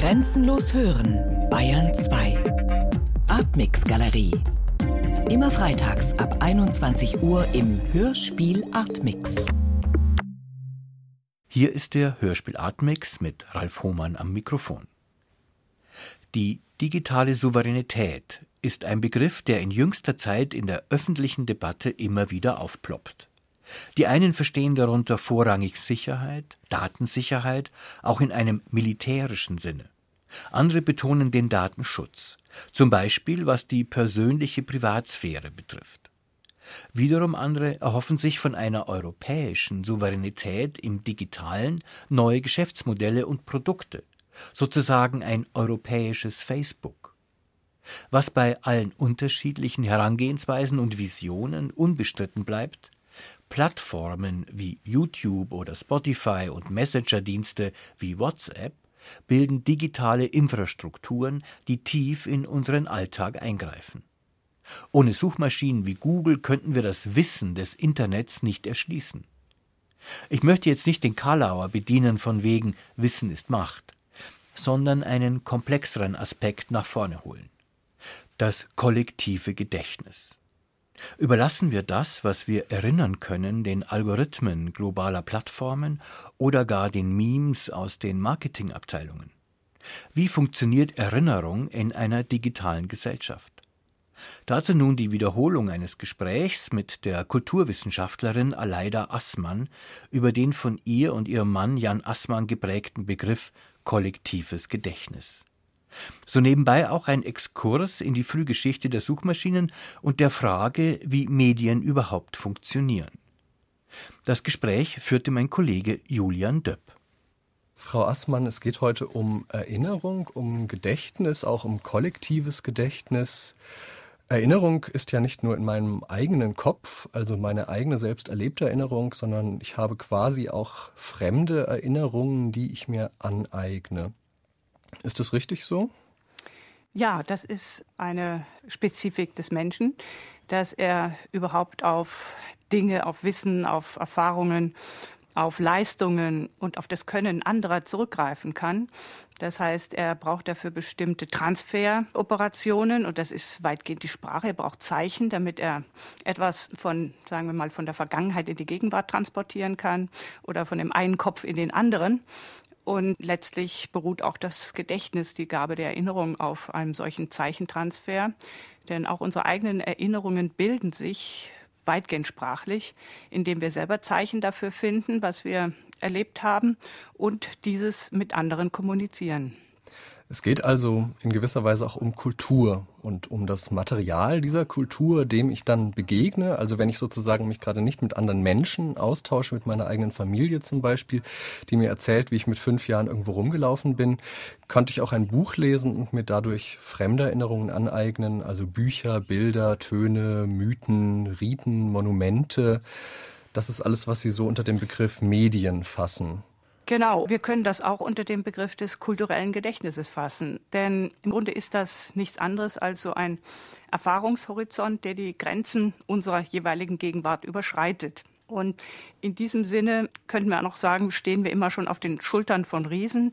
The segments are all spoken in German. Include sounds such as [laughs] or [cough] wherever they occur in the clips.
Grenzenlos hören, Bayern 2. Artmix Galerie. Immer freitags ab 21 Uhr im Hörspiel Artmix. Hier ist der Hörspiel Artmix mit Ralf Hohmann am Mikrofon. Die digitale Souveränität ist ein Begriff, der in jüngster Zeit in der öffentlichen Debatte immer wieder aufploppt. Die einen verstehen darunter vorrangig Sicherheit, Datensicherheit, auch in einem militärischen Sinne. Andere betonen den Datenschutz, zum Beispiel was die persönliche Privatsphäre betrifft. Wiederum andere erhoffen sich von einer europäischen Souveränität im digitalen neue Geschäftsmodelle und Produkte, sozusagen ein europäisches Facebook. Was bei allen unterschiedlichen Herangehensweisen und Visionen unbestritten bleibt, Plattformen wie YouTube oder Spotify und Messenger-Dienste wie WhatsApp bilden digitale Infrastrukturen, die tief in unseren Alltag eingreifen. Ohne Suchmaschinen wie Google könnten wir das Wissen des Internets nicht erschließen. Ich möchte jetzt nicht den Karlauer bedienen von wegen Wissen ist Macht, sondern einen komplexeren Aspekt nach vorne holen. Das kollektive Gedächtnis. Überlassen wir das, was wir erinnern können, den Algorithmen globaler Plattformen oder gar den Memes aus den Marketingabteilungen? Wie funktioniert Erinnerung in einer digitalen Gesellschaft? Dazu nun die Wiederholung eines Gesprächs mit der Kulturwissenschaftlerin Aleida Assmann über den von ihr und ihrem Mann Jan Assmann geprägten Begriff kollektives Gedächtnis. So nebenbei auch ein Exkurs in die Frühgeschichte der Suchmaschinen und der Frage, wie Medien überhaupt funktionieren. Das Gespräch führte mein Kollege Julian Döpp. Frau Assmann, es geht heute um Erinnerung, um Gedächtnis, auch um kollektives Gedächtnis. Erinnerung ist ja nicht nur in meinem eigenen Kopf, also meine eigene selbst erlebte Erinnerung, sondern ich habe quasi auch fremde Erinnerungen, die ich mir aneigne. Ist das richtig so? Ja, das ist eine Spezifik des Menschen, dass er überhaupt auf Dinge, auf Wissen, auf Erfahrungen, auf Leistungen und auf das Können anderer zurückgreifen kann. Das heißt, er braucht dafür bestimmte Transferoperationen und das ist weitgehend die Sprache. Er braucht Zeichen, damit er etwas von, sagen wir mal, von der Vergangenheit in die Gegenwart transportieren kann oder von dem einen Kopf in den anderen. Und letztlich beruht auch das Gedächtnis, die Gabe der Erinnerung auf einem solchen Zeichentransfer. Denn auch unsere eigenen Erinnerungen bilden sich weitgehend sprachlich, indem wir selber Zeichen dafür finden, was wir erlebt haben und dieses mit anderen kommunizieren. Es geht also in gewisser Weise auch um Kultur und um das Material dieser Kultur, dem ich dann begegne. Also wenn ich sozusagen mich gerade nicht mit anderen Menschen austausche, mit meiner eigenen Familie zum Beispiel, die mir erzählt, wie ich mit fünf Jahren irgendwo rumgelaufen bin, konnte ich auch ein Buch lesen und mir dadurch fremde Erinnerungen aneignen, also Bücher, Bilder, Töne, Mythen, Riten, Monumente. Das ist alles, was Sie so unter dem Begriff Medien fassen. Genau, wir können das auch unter dem Begriff des kulturellen Gedächtnisses fassen. Denn im Grunde ist das nichts anderes als so ein Erfahrungshorizont, der die Grenzen unserer jeweiligen Gegenwart überschreitet. Und in diesem Sinne könnten wir auch noch sagen, stehen wir immer schon auf den Schultern von Riesen.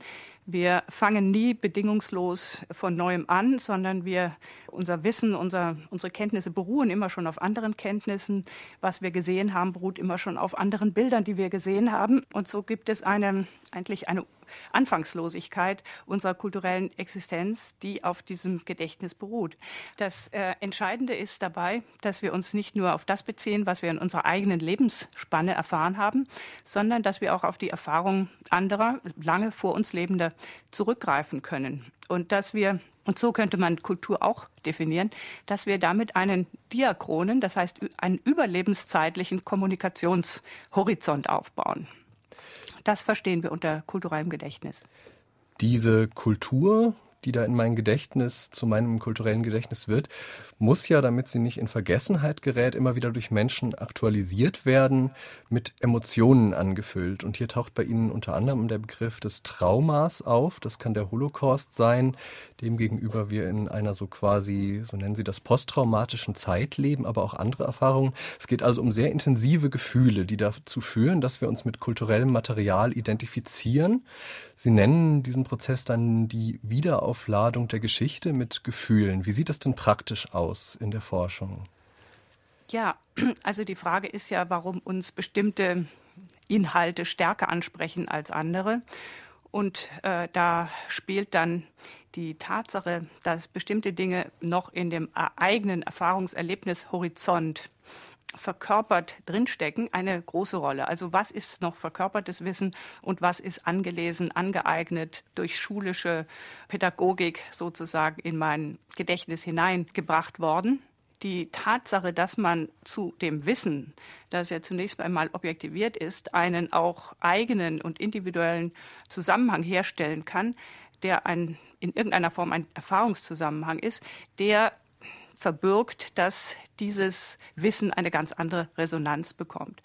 Wir fangen nie bedingungslos von neuem an, sondern wir, unser Wissen, unser, unsere Kenntnisse beruhen immer schon auf anderen Kenntnissen. Was wir gesehen haben, beruht immer schon auf anderen Bildern, die wir gesehen haben. Und so gibt es eine, eigentlich eine Anfangslosigkeit unserer kulturellen Existenz, die auf diesem Gedächtnis beruht. Das äh, Entscheidende ist dabei, dass wir uns nicht nur auf das beziehen, was wir in unserer eigenen Lebensspanne erfahren haben, sondern dass wir auch auf die Erfahrungen anderer, lange vor uns lebender zurückgreifen können. Und dass wir und so könnte man Kultur auch definieren, dass wir damit einen diachronen, das heißt einen überlebenszeitlichen Kommunikationshorizont aufbauen. Das verstehen wir unter kulturellem Gedächtnis. Diese Kultur, die da in mein Gedächtnis, zu meinem kulturellen Gedächtnis wird, muss ja, damit sie nicht in Vergessenheit gerät, immer wieder durch Menschen aktualisiert werden, mit Emotionen angefüllt. Und hier taucht bei Ihnen unter anderem der Begriff des Traumas auf. Das kann der Holocaust sein, demgegenüber wir in einer so quasi, so nennen Sie das, posttraumatischen Zeit leben, aber auch andere Erfahrungen. Es geht also um sehr intensive Gefühle, die dazu führen, dass wir uns mit kulturellem Material identifizieren. Sie nennen diesen Prozess dann die Wiederaufladung der Geschichte mit Gefühlen. Wie sieht das denn praktisch aus in der Forschung? Ja, [clears throat] also die Frage ist ja, warum uns bestimmte Inhalte stärker ansprechen als andere. Und äh, da spielt dann die Tatsache, dass bestimmte Dinge noch in dem eigenen Erfahrungserlebnishorizont verkörpert drinstecken, eine große Rolle. Also was ist noch verkörpertes Wissen und was ist angelesen, angeeignet durch schulische Pädagogik sozusagen in mein Gedächtnis hineingebracht worden. Die Tatsache, dass man zu dem Wissen, das ja zunächst einmal objektiviert ist, einen auch eigenen und individuellen Zusammenhang herstellen kann, der ein, in irgendeiner Form ein Erfahrungszusammenhang ist, der verbirgt, dass dieses Wissen eine ganz andere Resonanz bekommt.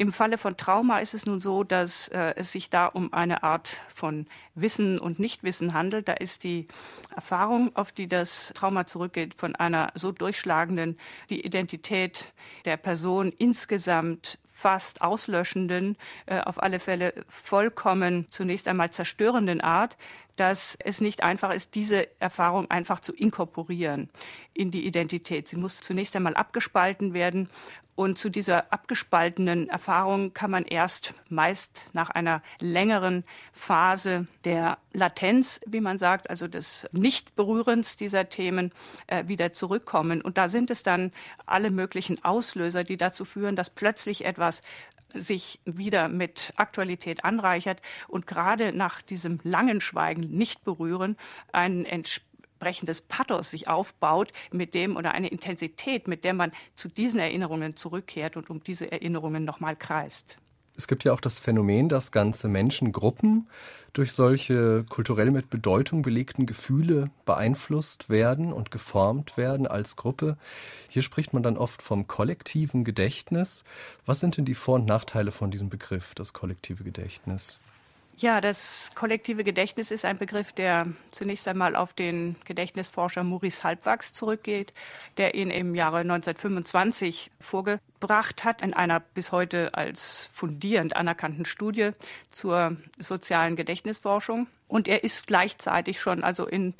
Im Falle von Trauma ist es nun so, dass äh, es sich da um eine Art von Wissen und Nichtwissen handelt. Da ist die Erfahrung, auf die das Trauma zurückgeht, von einer so durchschlagenden, die Identität der Person insgesamt fast auslöschenden, äh, auf alle Fälle vollkommen zunächst einmal zerstörenden Art, dass es nicht einfach ist, diese Erfahrung einfach zu inkorporieren in die Identität. Sie muss zunächst einmal abgespalten werden und zu dieser abgespaltenen Erfahrung kann man erst meist nach einer längeren Phase der Latenz, wie man sagt, also des Nichtberührens dieser Themen, äh, wieder zurückkommen. Und da sind es dann alle möglichen Auslöser, die dazu führen, dass plötzlich etwas sich wieder mit Aktualität anreichert und gerade nach diesem langen Schweigen nicht berühren ein entsprechendes Pathos sich aufbaut, mit dem oder eine Intensität, mit der man zu diesen Erinnerungen zurückkehrt und um diese Erinnerungen nochmal kreist. Es gibt ja auch das Phänomen, dass ganze Menschengruppen durch solche kulturell mit Bedeutung belegten Gefühle beeinflusst werden und geformt werden als Gruppe. Hier spricht man dann oft vom kollektiven Gedächtnis. Was sind denn die Vor- und Nachteile von diesem Begriff, das kollektive Gedächtnis? Ja, das kollektive Gedächtnis ist ein Begriff, der zunächst einmal auf den Gedächtnisforscher Maurice Halbwachs zurückgeht, der ihn im Jahre 1925 vorgebracht hat in einer bis heute als fundierend anerkannten Studie zur sozialen Gedächtnisforschung. Und er ist gleichzeitig schon also in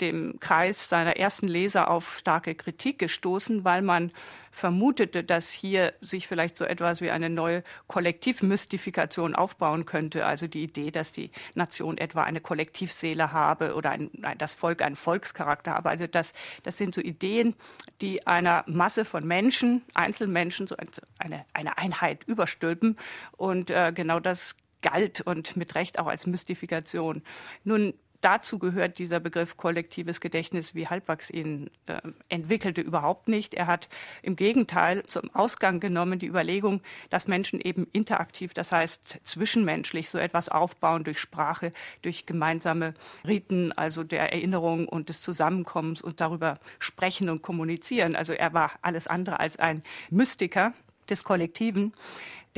dem Kreis seiner ersten Leser auf starke Kritik gestoßen, weil man vermutete, dass hier sich vielleicht so etwas wie eine neue Kollektivmystifikation aufbauen könnte. Also die Idee, dass die Nation etwa eine Kollektivseele habe oder ein, das Volk einen Volkscharakter habe. Also das, das sind so Ideen, die einer Masse von Menschen, Einzelmenschen, so eine, eine Einheit überstülpen. Und äh, genau das galt und mit Recht auch als Mystifikation. Nun dazu gehört dieser Begriff kollektives Gedächtnis, wie Halbwachs ihn äh, entwickelte, überhaupt nicht. Er hat im Gegenteil zum Ausgang genommen die Überlegung, dass Menschen eben interaktiv, das heißt zwischenmenschlich, so etwas aufbauen durch Sprache, durch gemeinsame Riten, also der Erinnerung und des Zusammenkommens und darüber sprechen und kommunizieren. Also er war alles andere als ein Mystiker des Kollektiven.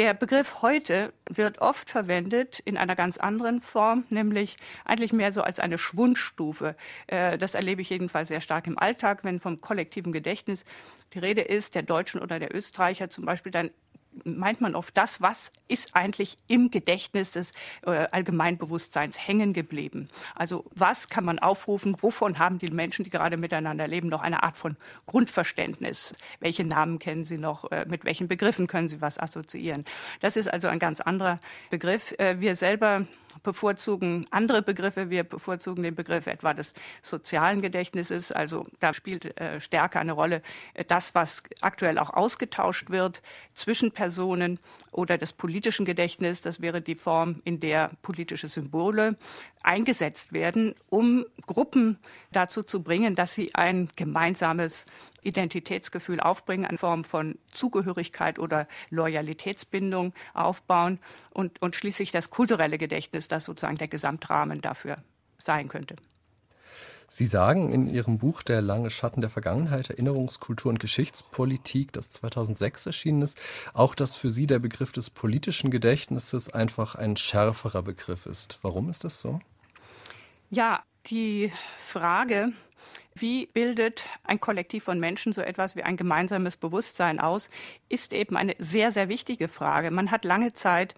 Der Begriff heute wird oft verwendet in einer ganz anderen Form, nämlich eigentlich mehr so als eine Schwundstufe. Äh, das erlebe ich jedenfalls sehr stark im Alltag, wenn vom kollektiven Gedächtnis die Rede ist, der Deutschen oder der Österreicher zum Beispiel, dann meint man oft das, was ist eigentlich im Gedächtnis des äh, Allgemeinbewusstseins hängen geblieben. Also was kann man aufrufen, wovon haben die Menschen, die gerade miteinander leben, noch eine Art von Grundverständnis? Welche Namen kennen sie noch? Äh, mit welchen Begriffen können sie was assoziieren? Das ist also ein ganz anderer Begriff. Äh, wir selber bevorzugen andere Begriffe. Wir bevorzugen den Begriff etwa des sozialen Gedächtnisses. Also da spielt äh, stärker eine Rolle äh, das, was aktuell auch ausgetauscht wird zwischen Personen oder des politischen Gedächtnisses. Das wäre die Form, in der politische Symbole eingesetzt werden, um Gruppen dazu zu bringen, dass sie ein gemeinsames Identitätsgefühl aufbringen, eine Form von Zugehörigkeit oder Loyalitätsbindung aufbauen und, und schließlich das kulturelle Gedächtnis, das sozusagen der Gesamtrahmen dafür sein könnte. Sie sagen in Ihrem Buch Der lange Schatten der Vergangenheit, Erinnerungskultur und Geschichtspolitik, das 2006 erschienen ist, auch, dass für Sie der Begriff des politischen Gedächtnisses einfach ein schärferer Begriff ist. Warum ist das so? Ja, die Frage, wie bildet ein Kollektiv von Menschen so etwas wie ein gemeinsames Bewusstsein aus, ist eben eine sehr, sehr wichtige Frage. Man hat lange Zeit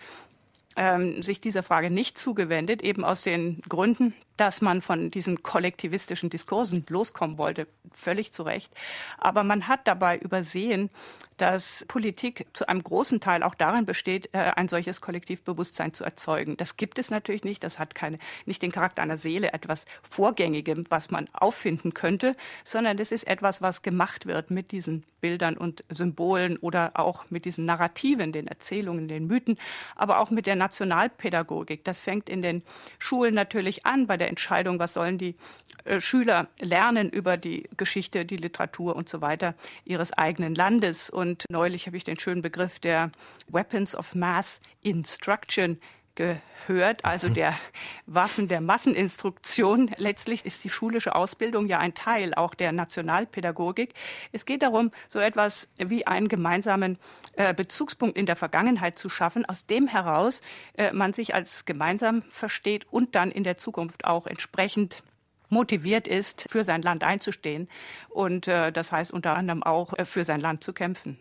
ähm, sich dieser Frage nicht zugewendet, eben aus den Gründen, dass man von diesen kollektivistischen Diskursen loskommen wollte, völlig zu Recht. Aber man hat dabei übersehen, dass Politik zu einem großen Teil auch darin besteht, äh, ein solches Kollektivbewusstsein zu erzeugen. Das gibt es natürlich nicht. Das hat keine, nicht den Charakter einer Seele, etwas Vorgängigem, was man auffinden könnte, sondern es ist etwas, was gemacht wird mit diesen Bildern und Symbolen oder auch mit diesen Narrativen, den Erzählungen, den Mythen, aber auch mit der Nationalpädagogik. Das fängt in den Schulen natürlich an bei der Entscheidung, was sollen die äh, Schüler lernen über die Geschichte, die Literatur und so weiter ihres eigenen Landes. Und neulich habe ich den schönen Begriff der Weapons of Mass Instruction gehört, also mhm. der Waffen der Masseninstruktion. Letztlich ist die schulische Ausbildung ja ein Teil auch der Nationalpädagogik. Es geht darum, so etwas wie einen gemeinsamen äh, Bezugspunkt in der Vergangenheit zu schaffen, aus dem heraus äh, man sich als gemeinsam versteht und dann in der Zukunft auch entsprechend motiviert ist, für sein Land einzustehen und äh, das heißt unter anderem auch für sein Land zu kämpfen.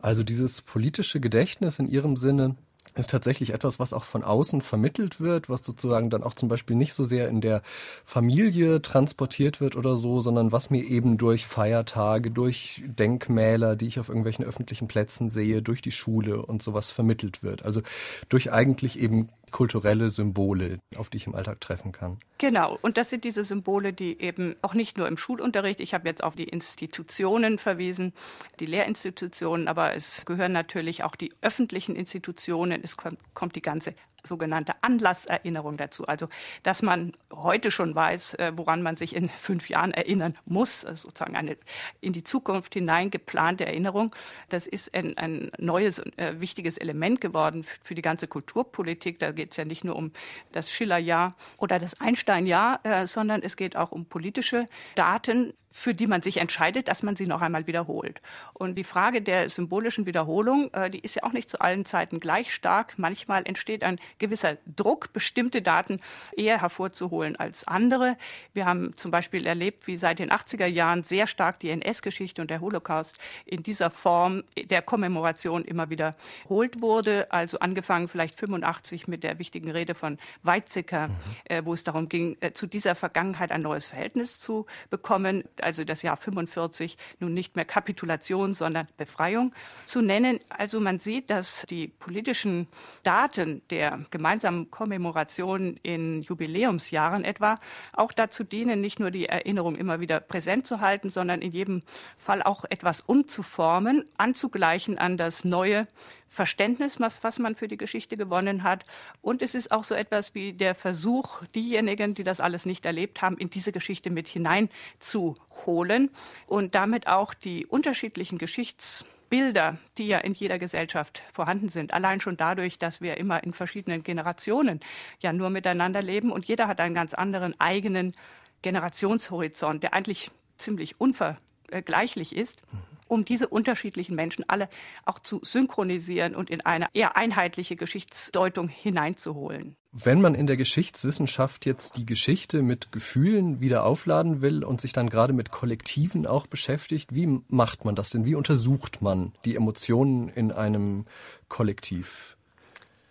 Also dieses politische Gedächtnis in Ihrem Sinne ist tatsächlich etwas, was auch von außen vermittelt wird, was sozusagen dann auch zum Beispiel nicht so sehr in der Familie transportiert wird oder so, sondern was mir eben durch Feiertage, durch Denkmäler, die ich auf irgendwelchen öffentlichen Plätzen sehe, durch die Schule und sowas vermittelt wird. Also durch eigentlich eben kulturelle Symbole, auf die ich im Alltag treffen kann. Genau, und das sind diese Symbole, die eben auch nicht nur im Schulunterricht, ich habe jetzt auf die Institutionen verwiesen, die Lehrinstitutionen, aber es gehören natürlich auch die öffentlichen Institutionen, es kommt, die ganze sogenannte Anlasserinnerung dazu. Also, dass man heute schon weiß, äh, woran man sich in fünf Jahren erinnern muss, also sozusagen eine in die Zukunft hinein geplante Erinnerung. Das ist ein, ein neues, äh, wichtiges Element geworden für die ganze Kulturpolitik. Da geht es ja nicht nur um das Schillerjahr oder das Einsteinjahr, äh, sondern es geht auch um politische Daten, für die man sich entscheidet, dass man sie noch einmal wiederholt. Und die Frage der symbolischen Wiederholung, äh, die ist ja auch nicht zu allen Zeiten gleich stark. Manchmal entsteht ein gewisser Druck, bestimmte Daten eher hervorzuholen als andere. Wir haben zum Beispiel erlebt, wie seit den 80er Jahren sehr stark die NS-Geschichte und der Holocaust in dieser Form der Kommemoration immer wiederholt wurde. Also angefangen vielleicht 85 mit der wichtigen Rede von Weizsäcker, mhm. äh, wo es darum ging, äh, zu dieser Vergangenheit ein neues Verhältnis zu bekommen. Also das Jahr 45 nun nicht mehr Kapitulation, sondern Befreiung zu nennen. Also man sieht, dass die politischen Daten der gemeinsamen Kommemorationen in Jubiläumsjahren etwa auch dazu dienen, nicht nur die Erinnerung immer wieder präsent zu halten, sondern in jedem Fall auch etwas umzuformen, anzugleichen an das neue Verständnis, was, was man für die Geschichte gewonnen hat. Und es ist auch so etwas wie der Versuch, diejenigen, die das alles nicht erlebt haben, in diese Geschichte mit hineinzuholen und damit auch die unterschiedlichen Geschichts Bilder, die ja in jeder Gesellschaft vorhanden sind. Allein schon dadurch, dass wir immer in verschiedenen Generationen ja nur miteinander leben und jeder hat einen ganz anderen eigenen Generationshorizont, der eigentlich ziemlich unvergleichlich ist. Um diese unterschiedlichen Menschen alle auch zu synchronisieren und in eine eher einheitliche Geschichtsdeutung hineinzuholen. Wenn man in der Geschichtswissenschaft jetzt die Geschichte mit Gefühlen wieder aufladen will und sich dann gerade mit Kollektiven auch beschäftigt, wie macht man das denn? Wie untersucht man die Emotionen in einem Kollektiv?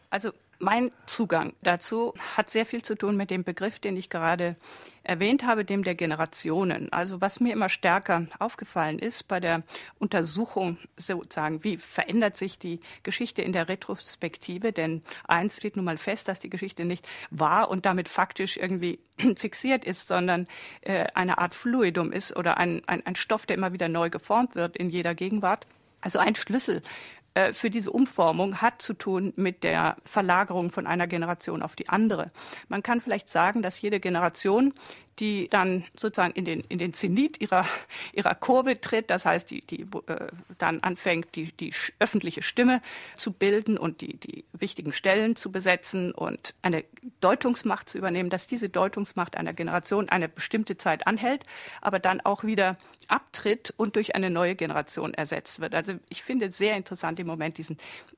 Also mein Zugang dazu hat sehr viel zu tun mit dem Begriff, den ich gerade erwähnt habe, dem der Generationen. Also was mir immer stärker aufgefallen ist bei der Untersuchung sozusagen, wie verändert sich die Geschichte in der Retrospektive? Denn eins steht nun mal fest, dass die Geschichte nicht wahr und damit faktisch irgendwie [clears throat] fixiert ist, sondern äh, eine Art Fluidum ist oder ein, ein, ein Stoff, der immer wieder neu geformt wird in jeder Gegenwart. Also ein Schlüssel äh, für diese Umformung hat zu tun mit der Verlagerung von einer Generation auf die andere. Man kann vielleicht sagen, dass jede Generation die dann sozusagen in den, in den Zenit ihrer, ihrer Kurve tritt, das heißt, die, die äh, dann anfängt, die, die öffentliche Stimme zu bilden und die, die wichtigen Stellen zu besetzen und eine Deutungsmacht zu übernehmen, dass diese Deutungsmacht einer Generation eine bestimmte Zeit anhält, aber dann auch wieder abtritt und durch eine neue Generation ersetzt wird. Also ich finde sehr interessant im Moment diesen,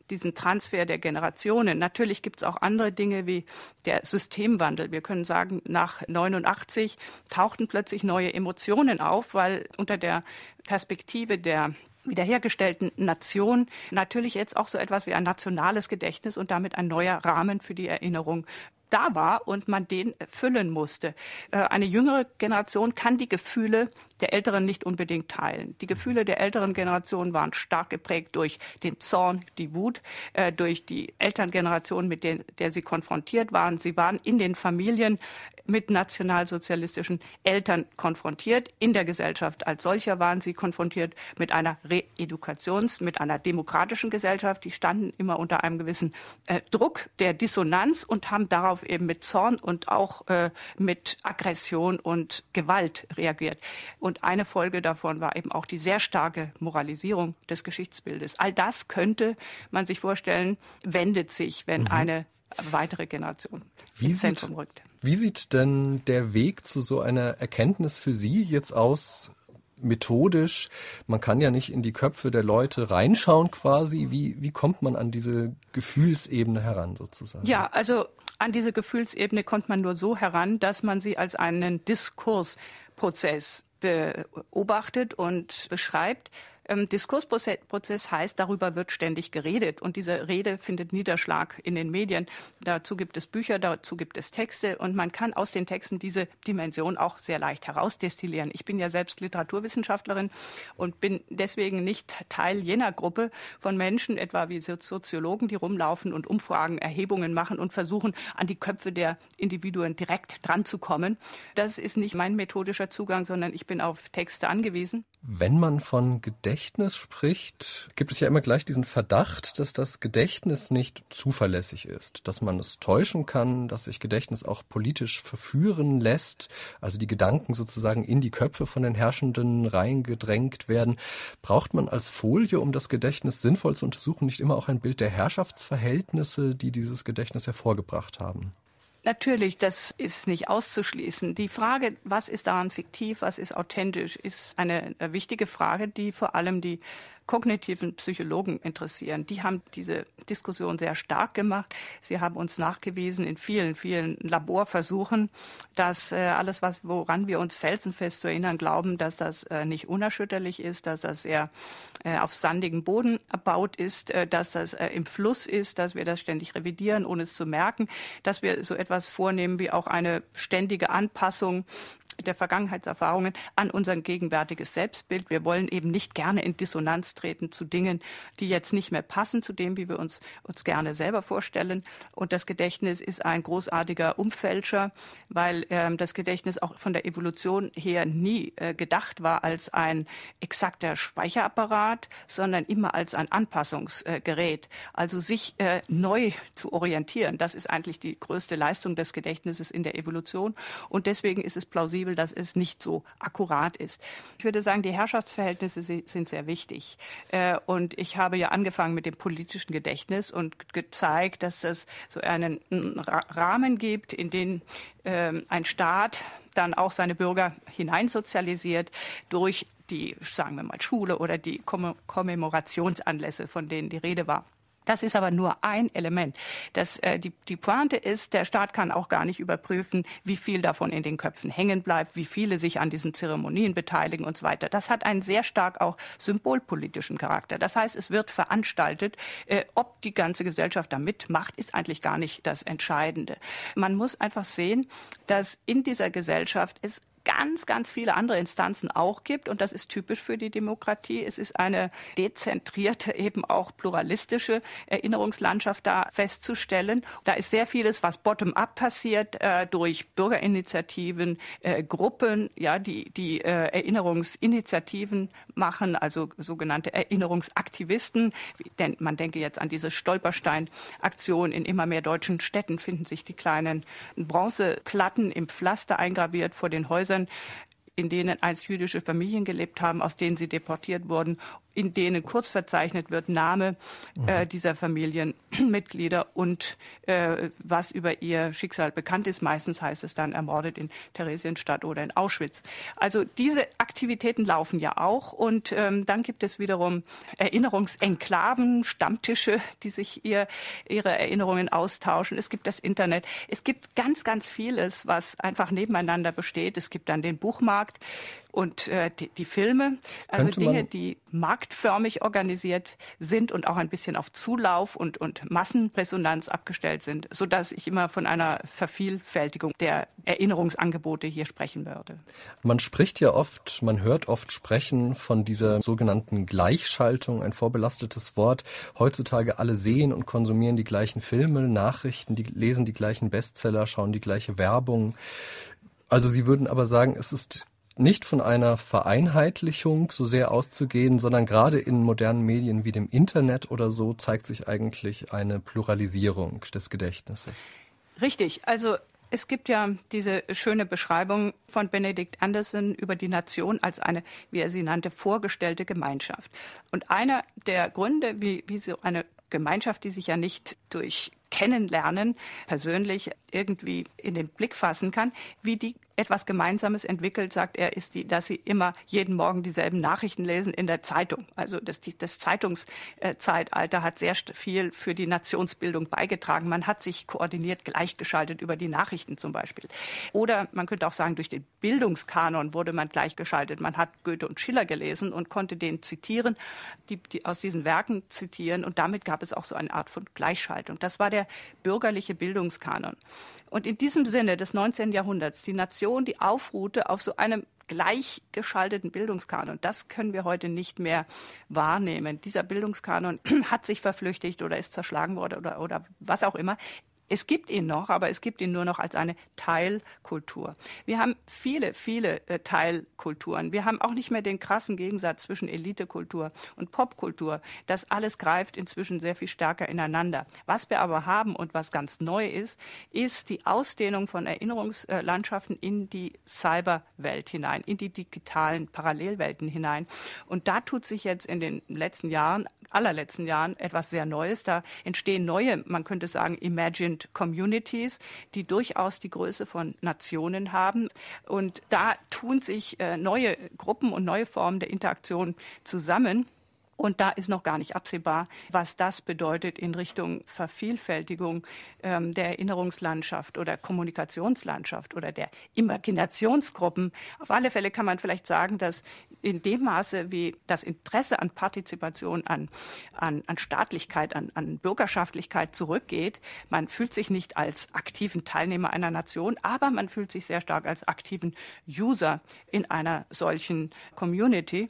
diesen Transfer der Generationen. Natürlich gibt es auch andere Dinge wie der Systemwandel. Wir können sagen, nach 89 tauchten plötzlich neue Emotionen auf, weil unter der Perspektive der wiederhergestellten Nation natürlich jetzt auch so etwas wie ein nationales Gedächtnis und damit ein neuer Rahmen für die Erinnerung da war und man den füllen musste. Äh, eine jüngere Generation kann die Gefühle der Älteren nicht unbedingt teilen. Die Gefühle der älteren Generation waren stark geprägt durch den Zorn, die Wut, äh, durch die Elterngeneration, mit der, der sie konfrontiert waren. Sie waren in den Familien mit nationalsozialistischen Eltern konfrontiert. In der Gesellschaft als solcher waren sie konfrontiert mit einer Reedukations-, mit einer demokratischen Gesellschaft. Die standen immer unter einem gewissen äh, Druck der Dissonanz und haben darauf eben mit Zorn und auch äh, mit Aggression und Gewalt reagiert. Und eine Folge davon war eben auch die sehr starke Moralisierung des Geschichtsbildes. All das könnte man sich vorstellen, wendet sich, wenn mhm. eine weitere Generation Wie ins Zentrum rückt. Wie sieht denn der Weg zu so einer Erkenntnis für Sie jetzt aus? Methodisch, man kann ja nicht in die Köpfe der Leute reinschauen quasi. Wie, wie kommt man an diese Gefühlsebene heran sozusagen? Ja, also an diese Gefühlsebene kommt man nur so heran, dass man sie als einen Diskursprozess beobachtet und beschreibt. Ähm, Diskursprozess heißt, darüber wird ständig geredet und diese Rede findet Niederschlag in den Medien. Dazu gibt es Bücher, dazu gibt es Texte und man kann aus den Texten diese Dimension auch sehr leicht herausdestillieren. Ich bin ja selbst Literaturwissenschaftlerin und bin deswegen nicht Teil jener Gruppe von Menschen, etwa wie Soziologen, die rumlaufen und Umfragen, Erhebungen machen und versuchen, an die Köpfe der Individuen direkt dran zu kommen. Das ist nicht mein methodischer Zugang, sondern ich bin auf Texte angewiesen. Wenn man von Gedächtnis spricht, gibt es ja immer gleich diesen Verdacht, dass das Gedächtnis nicht zuverlässig ist, dass man es täuschen kann, dass sich Gedächtnis auch politisch verführen lässt, also die Gedanken sozusagen in die Köpfe von den Herrschenden reingedrängt werden. Braucht man als Folie, um das Gedächtnis sinnvoll zu untersuchen, nicht immer auch ein Bild der Herrschaftsverhältnisse, die dieses Gedächtnis hervorgebracht haben? Natürlich, das ist nicht auszuschließen. Die Frage, was ist daran fiktiv, was ist authentisch, ist eine wichtige Frage, die vor allem die kognitiven Psychologen interessieren. Die haben diese Diskussion sehr stark gemacht. Sie haben uns nachgewiesen in vielen, vielen Laborversuchen, dass äh, alles, was, woran wir uns felsenfest zu erinnern glauben, dass das äh, nicht unerschütterlich ist, dass das eher äh, auf sandigem Boden erbaut ist, dass das im Fluss ist, dass wir das ständig revidieren, ohne es zu merken, dass wir so etwas vornehmen wie auch eine ständige Anpassung der Vergangenheitserfahrungen an unser gegenwärtiges Selbstbild. Wir wollen eben nicht gerne in Dissonanz treten zu Dingen, die jetzt nicht mehr passen zu dem, wie wir uns, uns gerne selber vorstellen. Und das Gedächtnis ist ein großartiger Umfälscher, weil ähm, das Gedächtnis auch von der Evolution her nie äh, gedacht war als ein exakter Speicherapparat, sondern immer als ein Anpassungsgerät. Also sich äh, neu zu orientieren, das ist eigentlich die größte Leistung des Gedächtnisses in der Evolution. Und deswegen ist es plausibel, plausibel, dass es nicht so akkurat ist. Ich würde sagen, die Herrschaftsverhältnisse sind sehr wichtig. Äh, und ich habe ja angefangen mit dem politischen Gedächtnis und gezeigt, dass es so einen Rahmen gibt, in den ähm, ein Staat dann auch seine Bürger hineinsozialisiert durch die, sagen wir mal, Schule oder die Kommemorationsanlässe, von denen die Rede war. Das ist aber nur ein Element. Das, äh, die, die Pointe ist, der Staat kann auch gar nicht überprüfen, wie viel davon in den Köpfen hängen bleibt, wie viele sich an diesen Zeremonien beteiligen und so weiter. Das hat einen sehr stark auch symbolpolitischen Charakter. Das heißt, es wird veranstaltet. Äh, ob die ganze Gesellschaft da mitmacht, ist eigentlich gar nicht das Entscheidende. Man muss einfach sehen, dass in dieser Gesellschaft es ganz, ganz viele andere Instanzen auch gibt. Und das ist typisch für die Demokratie. Es ist eine dezentrierte, eben auch pluralistische Erinnerungslandschaft da festzustellen. Da ist sehr vieles, was bottom-up passiert, äh, durch Bürgerinitiativen, äh, Gruppen, ja, die, die äh, Erinnerungsinitiativen machen, also sogenannte Erinnerungsaktivisten. Denn man denke jetzt an diese Stolperstein-Aktion. In immer mehr deutschen Städten finden sich die kleinen Bronzeplatten im Pflaster eingraviert vor den Häusern and in denen einst jüdische Familien gelebt haben, aus denen sie deportiert wurden in denen kurz verzeichnet wird Name äh, mhm. dieser Familienmitglieder und äh, was über ihr Schicksal bekannt ist. Meistens heißt es dann ermordet in Theresienstadt oder in Auschwitz. Also diese Aktivitäten laufen ja auch und ähm, dann gibt es wiederum Erinnerungsenklaven, Stammtische, die sich ihr, ihre Erinnerungen austauschen. Es gibt das Internet. Es gibt ganz, ganz vieles, was einfach nebeneinander besteht. Es gibt dann den Buchmarkt und äh, die, die Filme, also Dinge, die marktförmig organisiert sind und auch ein bisschen auf Zulauf und, und Massenresonanz abgestellt sind, so dass ich immer von einer Vervielfältigung der Erinnerungsangebote hier sprechen würde. Man spricht ja oft, man hört oft sprechen von dieser sogenannten Gleichschaltung, ein vorbelastetes Wort. Heutzutage alle sehen und konsumieren die gleichen Filme, Nachrichten, die lesen die gleichen Bestseller, schauen die gleiche Werbung. Also Sie würden aber sagen, es ist nicht von einer Vereinheitlichung so sehr auszugehen, sondern gerade in modernen Medien wie dem Internet oder so zeigt sich eigentlich eine Pluralisierung des Gedächtnisses. Richtig. Also es gibt ja diese schöne Beschreibung von Benedict Anderson über die Nation als eine, wie er sie nannte, vorgestellte Gemeinschaft. Und einer der Gründe, wie, wie so eine Gemeinschaft, die sich ja nicht durch Kennenlernen persönlich irgendwie in den Blick fassen kann, wie die etwas Gemeinsames entwickelt, sagt er, ist die, dass sie immer jeden Morgen dieselben Nachrichten lesen in der Zeitung. Also das, das Zeitungszeitalter hat sehr viel für die Nationsbildung beigetragen. Man hat sich koordiniert gleichgeschaltet über die Nachrichten zum Beispiel. Oder man könnte auch sagen, durch den Bildungskanon wurde man gleichgeschaltet. Man hat Goethe und Schiller gelesen und konnte den zitieren, die, die aus diesen Werken zitieren. Und damit gab es auch so eine Art von Gleichschaltung. Das war der bürgerliche Bildungskanon. Und in diesem Sinne des 19. Jahrhunderts, die Nation, die aufruhte auf so einem gleichgeschalteten Bildungskanon. Das können wir heute nicht mehr wahrnehmen. Dieser Bildungskanon [clears throat] hat sich verflüchtigt oder ist zerschlagen worden oder, oder was auch immer. Es gibt ihn noch, aber es gibt ihn nur noch als eine Teilkultur. Wir haben viele, viele äh, Teilkulturen. Wir haben auch nicht mehr den krassen Gegensatz zwischen Elitekultur und Popkultur. Das alles greift inzwischen sehr viel stärker ineinander. Was wir aber haben und was ganz neu ist, ist die Ausdehnung von Erinnerungslandschaften in die Cyberwelt hinein, in die digitalen Parallelwelten hinein. Und da tut sich jetzt in den letzten Jahren, allerletzten Jahren etwas sehr Neues. Da entstehen neue, man könnte sagen, Imagine sind Communities, die durchaus die Größe von Nationen haben. Und da tun sich äh, neue Gruppen und neue Formen der Interaktion zusammen. Und da ist noch gar nicht absehbar, was das bedeutet in Richtung Vervielfältigung ähm, der Erinnerungslandschaft oder Kommunikationslandschaft oder der Imaginationsgruppen. Auf alle Fälle kann man vielleicht sagen, dass in dem Maße, wie das Interesse an Partizipation, an, an, an Staatlichkeit, an, an Bürgerschaftlichkeit zurückgeht, man fühlt sich nicht als aktiven Teilnehmer einer Nation, aber man fühlt sich sehr stark als aktiven User in einer solchen Community.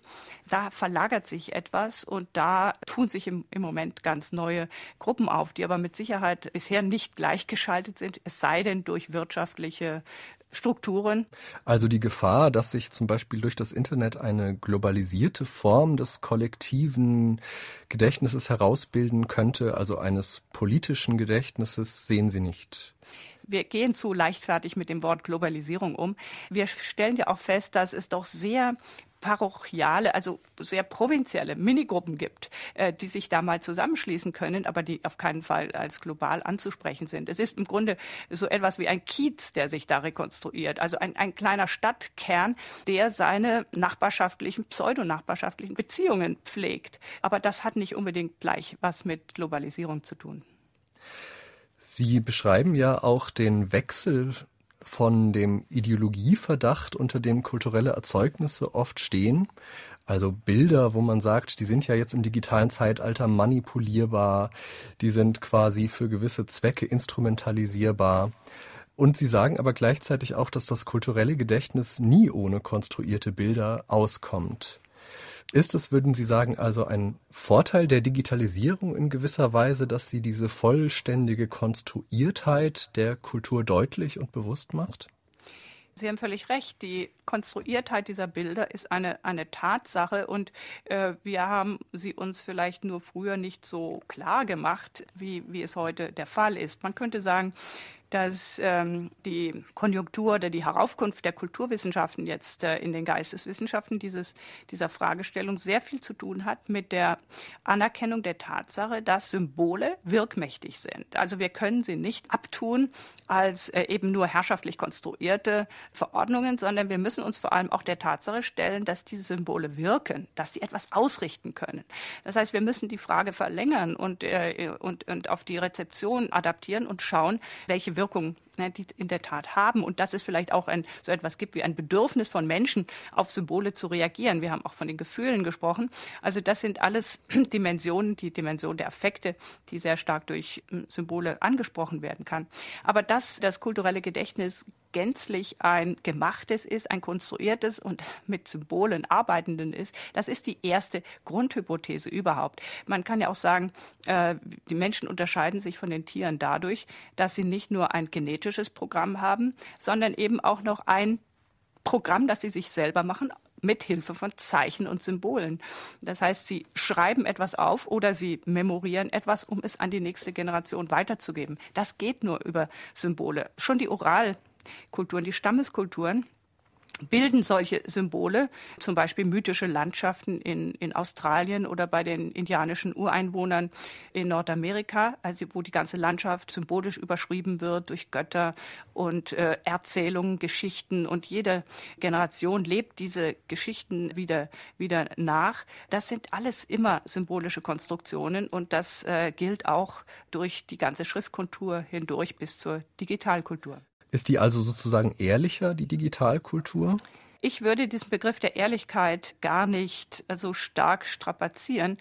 Da verlagert sich etwas und da tun sich im, im Moment ganz neue Gruppen auf, die aber mit Sicherheit bisher nicht gleichgeschaltet sind, es sei denn durch wirtschaftliche Strukturen. Also die Gefahr, dass sich zum Beispiel durch das Internet eine globalisierte Form des kollektiven Gedächtnisses herausbilden könnte, also eines politischen Gedächtnisses, sehen Sie nicht. Wir gehen zu leichtfertig mit dem Wort Globalisierung um. Wir stellen ja auch fest, dass es doch sehr parochiale, also sehr provinzielle Minigruppen gibt, äh, die sich da mal zusammenschließen können, aber die auf keinen Fall als global anzusprechen sind. Es ist im Grunde so etwas wie ein Kiez, der sich da rekonstruiert, also ein, ein kleiner Stadtkern, der seine nachbarschaftlichen, pseudonachbarschaftlichen Beziehungen pflegt. Aber das hat nicht unbedingt gleich was mit Globalisierung zu tun. Sie beschreiben ja auch den Wechsel von dem Ideologieverdacht, unter dem kulturelle Erzeugnisse oft stehen. Also Bilder, wo man sagt, die sind ja jetzt im digitalen Zeitalter manipulierbar, die sind quasi für gewisse Zwecke instrumentalisierbar. Und Sie sagen aber gleichzeitig auch, dass das kulturelle Gedächtnis nie ohne konstruierte Bilder auskommt. Ist es, würden Sie sagen, also ein Vorteil der Digitalisierung in gewisser Weise, dass sie diese vollständige Konstruiertheit der Kultur deutlich und bewusst macht? Sie haben völlig recht. Die Konstruiertheit dieser Bilder ist eine, eine Tatsache und äh, wir haben sie uns vielleicht nur früher nicht so klar gemacht, wie, wie es heute der Fall ist. Man könnte sagen, dass ähm, die Konjunktur oder die Heraufkunft der Kulturwissenschaften jetzt äh, in den Geisteswissenschaften dieses, dieser Fragestellung sehr viel zu tun hat mit der Anerkennung der Tatsache, dass Symbole wirkmächtig sind. Also wir können sie nicht abtun als äh, eben nur herrschaftlich konstruierte Verordnungen, sondern wir müssen uns vor allem auch der Tatsache stellen, dass diese Symbole wirken, dass sie etwas ausrichten können. Das heißt, wir müssen die Frage verlängern und, äh, und, und auf die Rezeption adaptieren und schauen, welche welkom. Ne, die in der Tat haben und dass es vielleicht auch ein, so etwas gibt wie ein Bedürfnis von Menschen, auf Symbole zu reagieren. Wir haben auch von den Gefühlen gesprochen. Also das sind alles [clears throat] Dimensionen, die Dimension der Affekte, die sehr stark durch hm, Symbole angesprochen werden kann. Aber dass das kulturelle Gedächtnis gänzlich ein gemachtes ist, ein konstruiertes und mit Symbolen arbeitenden ist, das ist die erste Grundhypothese überhaupt. Man kann ja auch sagen, äh, die Menschen unterscheiden sich von den Tieren dadurch, dass sie nicht nur ein genetisches Programm haben, sondern eben auch noch ein Programm, das sie sich selber machen, mit Hilfe von Zeichen und Symbolen. Das heißt, sie schreiben etwas auf oder sie memorieren etwas, um es an die nächste Generation weiterzugeben. Das geht nur über Symbole. Schon die Oral Kulturen, die Stammeskulturen, bilden solche Symbole, zum Beispiel mythische Landschaften in, in Australien oder bei den indianischen Ureinwohnern in Nordamerika, also wo die ganze Landschaft symbolisch überschrieben wird durch Götter und äh, Erzählungen, Geschichten und jede Generation lebt diese Geschichten wieder, wieder nach. Das sind alles immer symbolische Konstruktionen und das äh, gilt auch durch die ganze Schriftkultur hindurch bis zur Digitalkultur. Ist die also sozusagen ehrlicher, die Digitalkultur? Ich würde diesen Begriff der Ehrlichkeit gar nicht so stark strapazieren.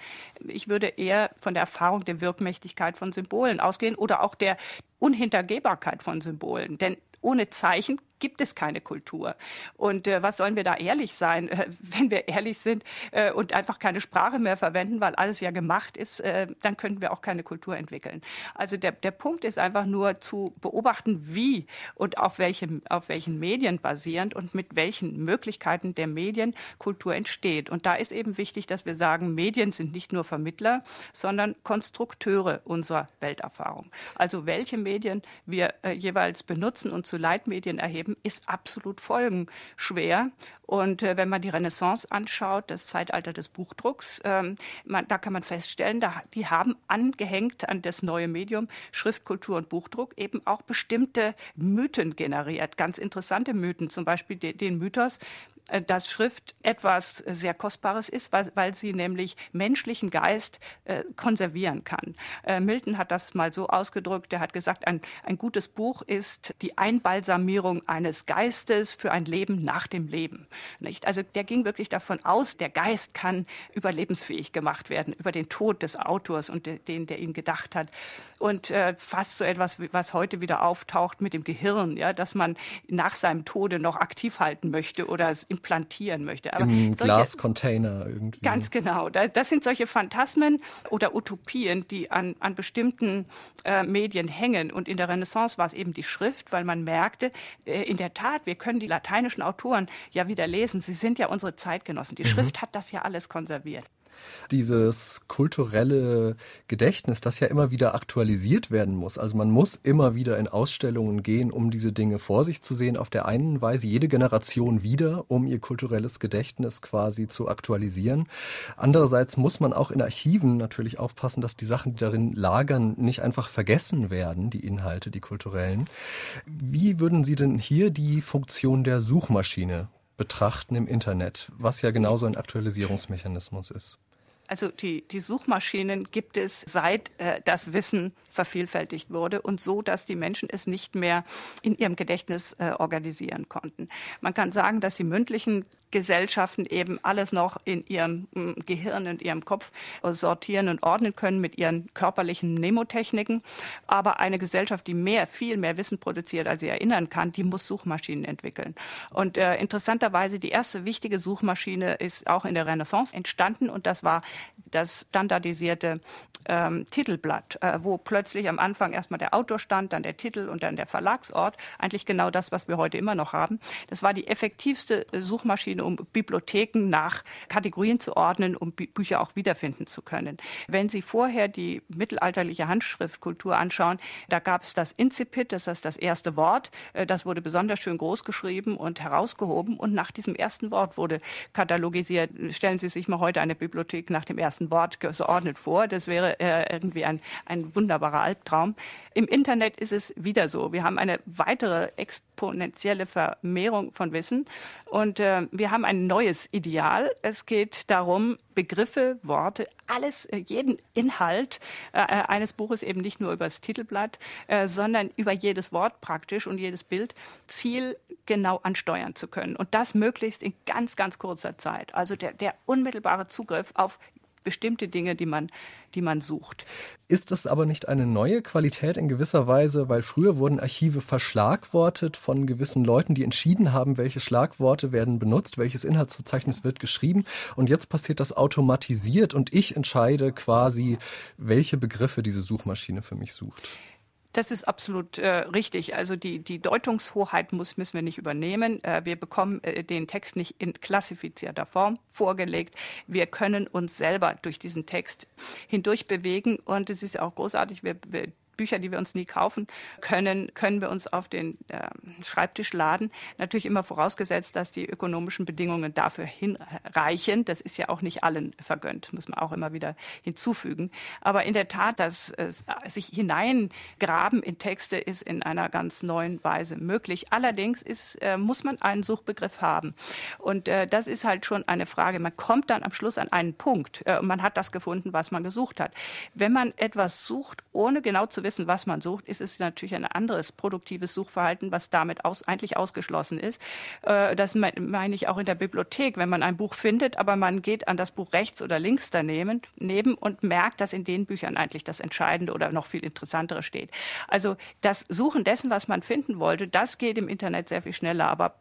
Ich würde eher von der Erfahrung der Wirkmächtigkeit von Symbolen ausgehen oder auch der Unhintergehbarkeit von Symbolen. Denn ohne Zeichen gibt es keine Kultur. Und äh, was sollen wir da ehrlich sein, äh, [laughs] wenn wir ehrlich sind äh, und einfach keine Sprache mehr verwenden, weil alles ja gemacht ist, äh, dann könnten wir auch keine Kultur entwickeln. Also der, der Punkt ist einfach nur zu beobachten, wie und auf, welchem, auf welchen Medien basierend und mit welchen Möglichkeiten der Medien Kultur entsteht. Und da ist eben wichtig, dass wir sagen, Medien sind nicht nur Vermittler, sondern Konstrukteure unserer Welterfahrung. Also welche Medien wir äh, jeweils benutzen und zu Leitmedien erheben, Leben ist absolut folgenschwer. Und äh, wenn man die Renaissance anschaut, das Zeitalter des Buchdrucks, ähm, man, da kann man feststellen, da, die haben angehängt an das neue Medium Schriftkultur und Buchdruck eben auch bestimmte Mythen generiert, ganz interessante Mythen, zum Beispiel de, den Mythos, dass Schrift etwas sehr Kostbares ist, weil, weil sie nämlich menschlichen Geist äh, konservieren kann. Äh, Milton hat das mal so ausgedrückt, er hat gesagt, ein, ein gutes Buch ist die Einbalsamierung eines Geistes für ein Leben nach dem Leben. Nicht? Also der ging wirklich davon aus, der Geist kann überlebensfähig gemacht werden über den Tod des Autors und de, den, der ihn gedacht hat. Und äh, fast so etwas, was heute wieder auftaucht mit dem Gehirn, ja, dass man nach seinem Tode noch aktiv halten möchte oder implantieren möchte. Aber Im solche, Glascontainer irgendwie. Ganz genau. Das sind solche Phantasmen oder Utopien, die an, an bestimmten äh, Medien hängen. Und in der Renaissance war es eben die Schrift, weil man merkte, äh, in der Tat, wir können die lateinischen Autoren ja wieder lesen. Sie sind ja unsere Zeitgenossen. Die mhm. Schrift hat das ja alles konserviert. Dieses kulturelle Gedächtnis, das ja immer wieder aktualisiert werden muss. Also man muss immer wieder in Ausstellungen gehen, um diese Dinge vor sich zu sehen. Auf der einen Weise jede Generation wieder, um ihr kulturelles Gedächtnis quasi zu aktualisieren. Andererseits muss man auch in Archiven natürlich aufpassen, dass die Sachen, die darin lagern, nicht einfach vergessen werden, die Inhalte, die kulturellen. Wie würden Sie denn hier die Funktion der Suchmaschine betrachten im Internet, was ja genauso ein Aktualisierungsmechanismus ist? Also die, die Suchmaschinen gibt es seit äh, das Wissen vervielfältigt wurde und so, dass die Menschen es nicht mehr in ihrem Gedächtnis äh, organisieren konnten. Man kann sagen, dass die mündlichen Gesellschaften eben alles noch in ihrem mm, Gehirn, in ihrem Kopf äh, sortieren und ordnen können mit ihren körperlichen Nemotechniken. Aber eine Gesellschaft, die mehr, viel mehr Wissen produziert, als sie erinnern kann, die muss Suchmaschinen entwickeln. Und äh, interessanterweise, die erste wichtige Suchmaschine ist auch in der Renaissance entstanden und das war das standardisierte ähm, Titelblatt, äh, wo plötzlich am Anfang erstmal der Autor stand, dann der Titel und dann der Verlagsort. Eigentlich genau das, was wir heute immer noch haben. Das war die effektivste äh, Suchmaschine, um Bibliotheken nach Kategorien zu ordnen, um Bü Bücher auch wiederfinden zu können. Wenn Sie vorher die mittelalterliche Handschriftkultur anschauen, da gab es das Incipit, das heißt das erste Wort. Äh, das wurde besonders schön groß geschrieben und herausgehoben. Und nach diesem ersten Wort wurde katalogisiert. Stellen Sie sich mal heute eine Bibliothek nach dem ersten Wort geordnet vor. Das wäre äh, irgendwie ein, ein wunderbarer Albtraum. Im Internet ist es wieder so. Wir haben eine weitere exponentielle Vermehrung von Wissen und äh, wir haben ein neues Ideal. Es geht darum, Begriffe, Worte, alles, äh, jeden Inhalt äh, äh, eines Buches eben nicht nur über das Titelblatt, äh, sondern über jedes Wort praktisch und jedes Bild zielgenau ansteuern zu können. Und das möglichst in ganz, ganz kurzer Zeit. Also der, der unmittelbare Zugriff auf bestimmte Dinge, die man, die man sucht. Ist es aber nicht eine neue Qualität in gewisser Weise, weil früher wurden Archive verschlagwortet von gewissen Leuten, die entschieden haben, welche Schlagworte werden benutzt, welches Inhaltsverzeichnis wird geschrieben und jetzt passiert das automatisiert und ich entscheide quasi, welche Begriffe diese Suchmaschine für mich sucht. Das ist absolut äh, richtig. Also die, die Deutungshoheit muss, müssen wir nicht übernehmen. Äh, wir bekommen äh, den Text nicht in klassifizierter Form vorgelegt. Wir können uns selber durch diesen Text hindurch bewegen. Und es ist auch großartig. Wir, wir Bücher, die wir uns nie kaufen können, können wir uns auf den äh, Schreibtisch laden. Natürlich immer vorausgesetzt, dass die ökonomischen Bedingungen dafür hinreichen. Das ist ja auch nicht allen vergönnt, muss man auch immer wieder hinzufügen. Aber in der Tat, dass äh, sich hineingraben in Texte ist in einer ganz neuen Weise möglich. Allerdings ist, äh, muss man einen Suchbegriff haben. Und äh, das ist halt schon eine Frage. Man kommt dann am Schluss an einen Punkt äh, und man hat das gefunden, was man gesucht hat. Wenn man etwas sucht, ohne genau zu wissen, was man sucht, ist es natürlich ein anderes produktives Suchverhalten, was damit aus, eigentlich ausgeschlossen ist. Äh, das meine ich auch in der Bibliothek, wenn man ein Buch findet, aber man geht an das Buch rechts oder links daneben neben und merkt, dass in den Büchern eigentlich das Entscheidende oder noch viel Interessantere steht. Also das Suchen dessen, was man finden wollte, das geht im Internet sehr viel schneller, aber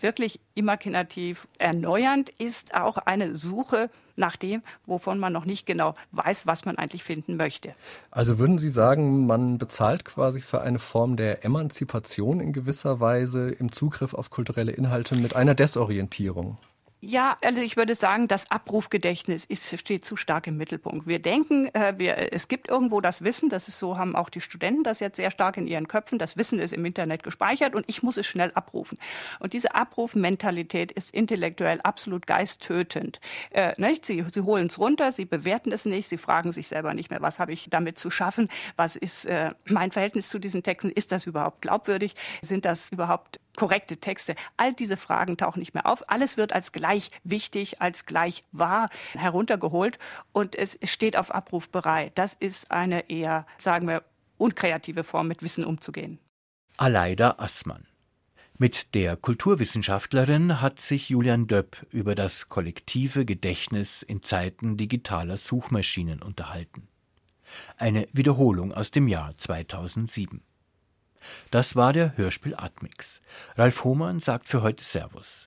wirklich imaginativ erneuernd ist auch eine Suche nach dem, wovon man noch nicht genau weiß, was man eigentlich finden möchte. Also würden Sie sagen, man bezahlt quasi für eine Form der Emanzipation in gewisser Weise im Zugriff auf kulturelle Inhalte mit einer Desorientierung? Ja, also ich würde sagen, das Abrufgedächtnis ist, steht zu stark im Mittelpunkt. Wir denken, äh, wir, es gibt irgendwo das Wissen, das ist so, haben auch die Studenten das jetzt sehr stark in ihren Köpfen. Das Wissen ist im Internet gespeichert und ich muss es schnell abrufen. Und diese Abrufmentalität ist intellektuell absolut geisttötend. Äh, nicht? Sie, sie holen es runter, sie bewerten es nicht, sie fragen sich selber nicht mehr, was habe ich damit zu schaffen, was ist äh, mein Verhältnis zu diesen Texten, ist das überhaupt glaubwürdig, sind das überhaupt korrekte Texte. All diese Fragen tauchen nicht mehr auf. Alles wird als gleich wichtig, als gleich wahr heruntergeholt und es steht auf Abruf bereit. Das ist eine eher, sagen wir, unkreative Form, mit Wissen umzugehen. Aleida Assmann. Mit der Kulturwissenschaftlerin hat sich Julian Döpp über das kollektive Gedächtnis in Zeiten digitaler Suchmaschinen unterhalten. Eine Wiederholung aus dem Jahr 2007. Das war der Hörspiel Atmix. Ralf Hohmann sagt für heute Servus.